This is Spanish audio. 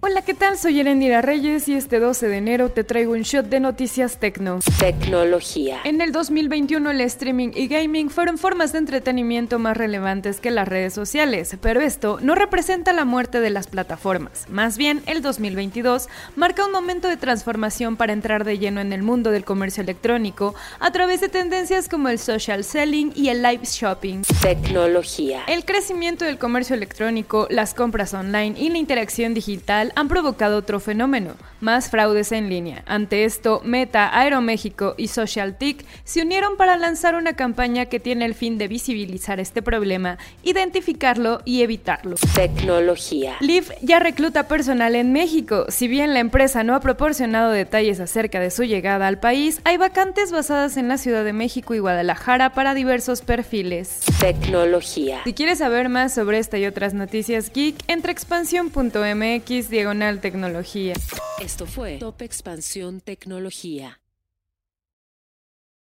Hola, ¿qué tal? Soy Erendira Reyes y este 12 de enero te traigo un shot de noticias tecno. Tecnología. En el 2021 el streaming y gaming fueron formas de entretenimiento más relevantes que las redes sociales, pero esto no representa la muerte de las plataformas. Más bien, el 2022 marca un momento de transformación para entrar de lleno en el mundo del comercio electrónico a través de tendencias como el social selling y el live shopping. Tecnología. El crecimiento del comercio electrónico, las compras online y la interacción digital han provocado otro fenómeno, más fraudes en línea. Ante esto, Meta, Aeroméxico y SocialTIC se unieron para lanzar una campaña que tiene el fin de visibilizar este problema, identificarlo y evitarlo. Tecnología. Lyft ya recluta personal en México. Si bien la empresa no ha proporcionado detalles acerca de su llegada al país, hay vacantes basadas en la Ciudad de México y Guadalajara para diversos perfiles. Tecnología. Si quieres saber más sobre esta y otras noticias geek, entra expansión.mx diagonal tecnología. Esto fue Top Expansión Tecnología.